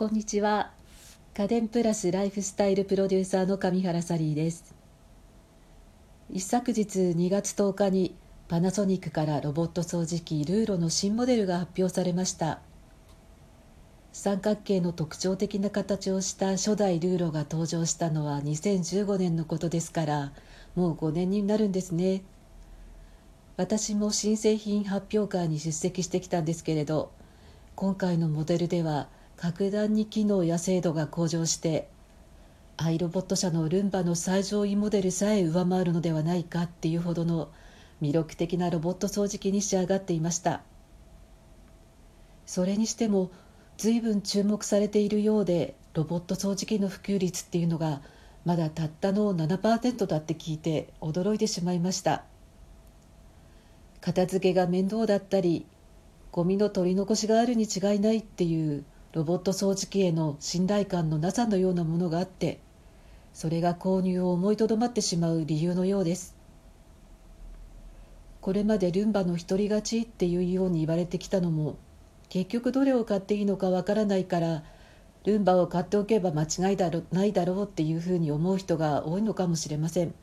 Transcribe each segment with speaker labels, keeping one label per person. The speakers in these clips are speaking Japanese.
Speaker 1: こんにちは。家電プラスライフスタイルプロデューサーの上原サリーです。一昨日2月10日にパナソニックからロボット掃除機ルーロの新モデルが発表されました。三角形の特徴的な形をした初代ルーロが登場したのは2015年のことですからもう5年になるんですね。私も新製品発表会に出席してきたんですけれど今回のモデルでは格段に機能や精度が向上してアイロボット社のルンバの最上位モデルさえ上回るのではないかっていうほどの魅力的なロボット掃除機に仕上がっていました。それにしても随分注目されているようでロボット掃除機の普及率っていうのがまだたったの7%だって聞いて驚いてしまいました。片付けが面倒だったりゴミの取り残しがあるに違いないっていうロボット掃除機への信頼感のなさのようなものがあってそれが購入を思いとどまってしまう理由のようです。これまでルンバの独り勝ちっていうように言われてきたのも結局どれを買っていいのかわからないからルンバを買っておけば間違いだろないだろうっていうふうに思う人が多いのかもしれません。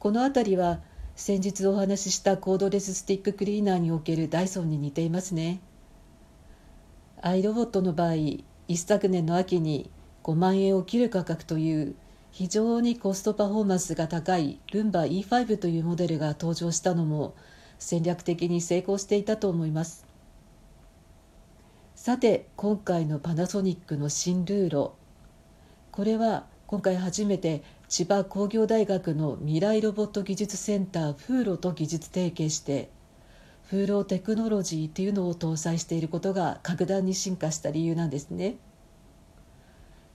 Speaker 1: この辺りは先日お話ししたコードレススティッククリーナーにおけるダイソンに似ていますね。アイロボットの場合一昨年の秋に5万円を切る価格という非常にコストパフォーマンスが高いルンバ E5 というモデルが登場したのも戦略的に成功していたと思います。さて今回のパナソニックの新ルーロ。これは今回初めて千葉工業大学の未来ロボット技術センターフーロと技術提携して風浪テクノロジーっていうのを搭載していることが格段に進化した理由なんですね。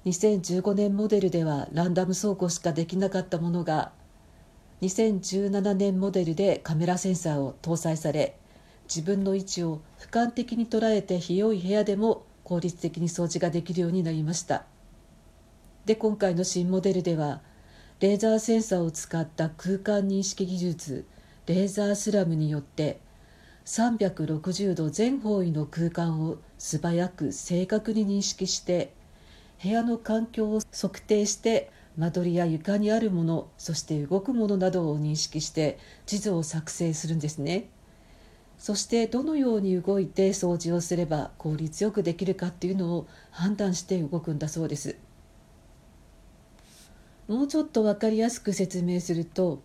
Speaker 1: 2015年モデルではランダム走行しかできなかったものが2017年モデルでカメラセンサーを搭載され自分の位置を俯瞰的に捉えて広い部屋でも効率的に掃除ができるようになりました。で今回の新モデルではレーザーセンサーを使った空間認識技術レーザースラムによって360度全方位の空間を素早く正確に認識して部屋の環境を測定して間取りや床にあるものそして動くものなどを認識して地図を作成するんですね。そしてどのように動いて掃除をすれば効率よくできるかっていうのを判断して動くんだそうです。もうちょっと分かりやすく説明すると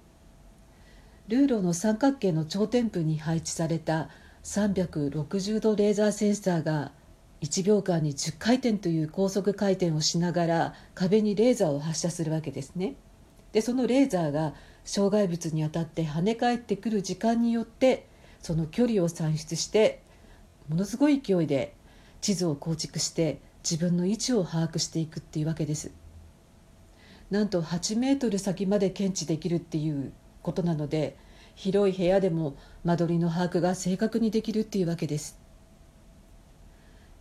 Speaker 1: ルーロの三角形の頂点部に配置された360度レーザーセンサーが1秒間に10回転という高速回転をしながら壁にレーザーを発射するわけですね。でそのレーザーが障害物に当たって跳ね返ってくる時間によってその距離を算出してものすごい勢いで地図を構築して自分の位置を把握していくっていうわけです。なんと8メートル先まで検知できるっていうことなので広い部屋でも間取りの把握が正確にできるっていうわけです。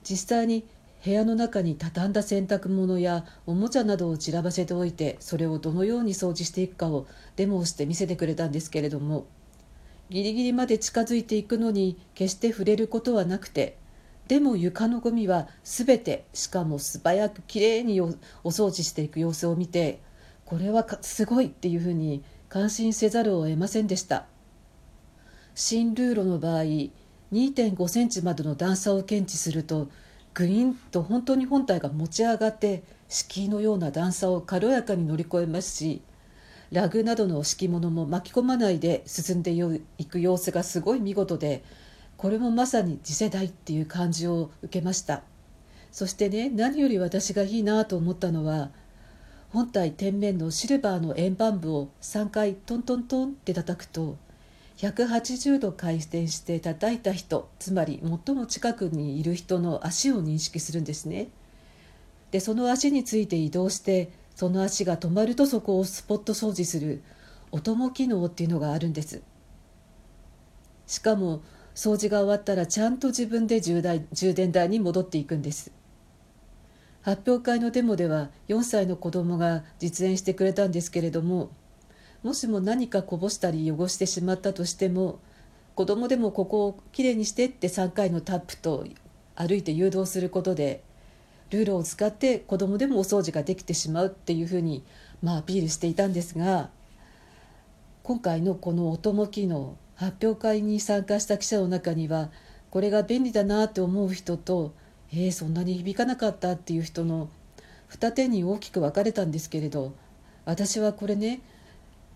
Speaker 1: 実際に部屋の中に畳んだ洗濯物やおもちゃなどを散らばせておいてそれをどのように掃除していくかをデモをして見せてくれたんですけれどもギリギリまで近づいていくのに決して触れることはなくてでも床のゴミは全てしかも素早くきれいにお掃除していく様子を見てこれはすごいっていうふうに感心せざるを得ませんでした。新ルーロの場合2.5センチまでの段差を検知するとグインと本当に本体が持ち上がって敷居のような段差を軽やかに乗り越えますしラグなどの敷物も巻き込まないで進んでいく様子がすごい見事でこれもまさに次世代っていう感じを受けました。そしてね何より私がいいなと思ったのは本体天面のシルバーの円盤部を3回トントントンって叩くと180度回転して叩いた人つまり最も近くにいる人の足を認識するんですね。でその足について移動してその足が止まるとそこをスポット掃除するお供機能っていうのがあるんです。しかも掃除が終わったらちゃんと自分で充電台に戻っていくんです。発表会のデモでは4歳の子供が実演してくれたんですけれどももしも何かこぼしたり汚してしまったとしても子供でもここをきれいにしてって3回のタップと歩いて誘導することでルールを使って子供でもお掃除ができてしまうっていうふうに、まあ、アピールしていたんですが今回のこのお供機能発表会に参加した記者の中にはこれが便利だなって思う人とえー、そんなに響かなかったっていう人の二手に大きく分かれたんですけれど私はこれね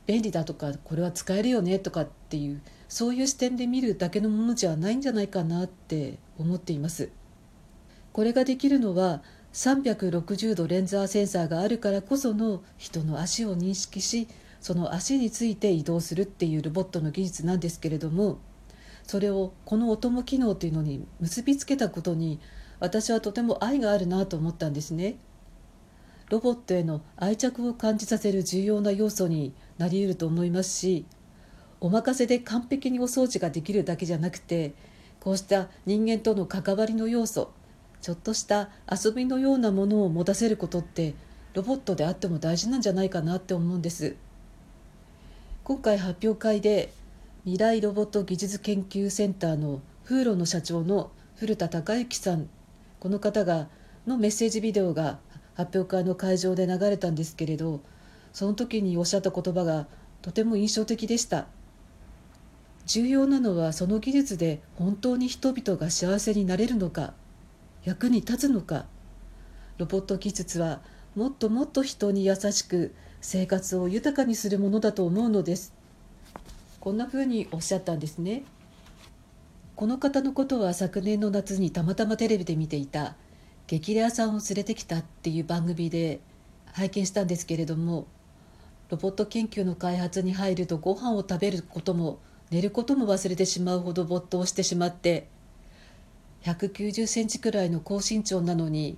Speaker 1: 便利だとかこれは使えるよねとかっていうそういう視点で見るだけのものじゃないんじゃないかなって思っています。これができるのは360度レンザーセンサーがあるからこその人の足を認識しその足について移動するっていうロボットの技術なんですけれどもそれをこの音も機能というのに結びつけたことに私はとても愛があるなと思ったんですね。ロボットへの愛着を感じさせる重要な要素になり得ると思いますしお任せで完璧にお掃除ができるだけじゃなくてこうした人間との関わりの要素ちょっとした遊びのようなものを持たせることってロボットであっても大事なんじゃないかなって思うんです。今回発表会で未来ロボット技術研究センターの風呂の社長の古田孝之さんこの方がのメッセージビデオが発表会の会場で流れたんですけれどその時におっしゃった言葉がとても印象的でした。重要なのはその技術で本当に人々が幸せになれるのか役に立つのか。ロボット技術はもっともっと人に優しく生活を豊かにするものだと思うのです。こんなふうにおっしゃったんですね。この方のことは昨年の夏にたまたまテレビで見ていた「激レアさんを連れてきた」っていう番組で拝見したんですけれどもロボット研究の開発に入るとご飯を食べることも寝ることも忘れてしまうほど没頭してしまって190センチくらいの高身長なのに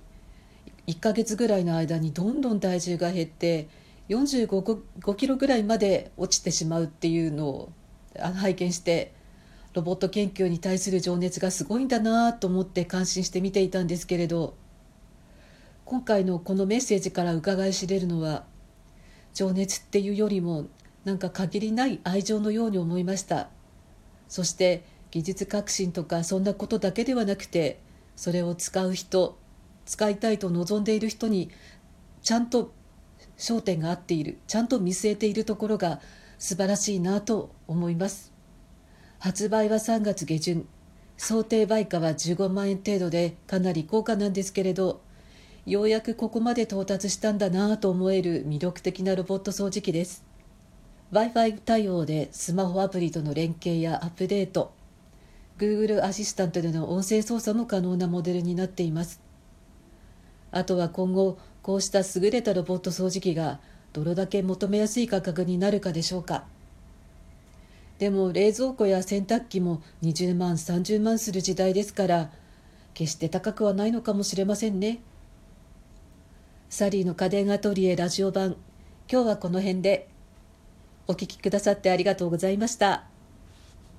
Speaker 1: 1ヶ月ぐらいの間にどんどん体重が減って45キロぐらいまで落ちてしまうっていうのを拝見してロボット研究に対する情熱がすごいんだなと思って感心して見ていたんですけれど今回のこのメッセージから伺い知れるのは情熱っていうよりもなんか限りない愛情のように思いました。そして技術革新とかそんなことだけではなくてそれを使う人使いたいと望んでいる人にちゃんと焦点が合っているちゃんと見据えているところが素晴らしいなと思います。発売は3月下旬。想定売価は15万円程度でかなり高価なんですけれどようやくここまで到達したんだなと思える魅力的なロボット掃除機です。W i f i 対応でスマホアプリとの連携やアップデート Google アシスタントでの音声操作も可能なモデルになっています。あとは今後こうした優れたロボット掃除機がどれだけ求めやすい価格になるかでしょうか。でも冷蔵庫や洗濯機も20万30万する時代ですから決して高くはないのかもしれませんね。サリーの家電アトリエラジオ版。今日はこの辺で。お聴きくださってありがとうございました。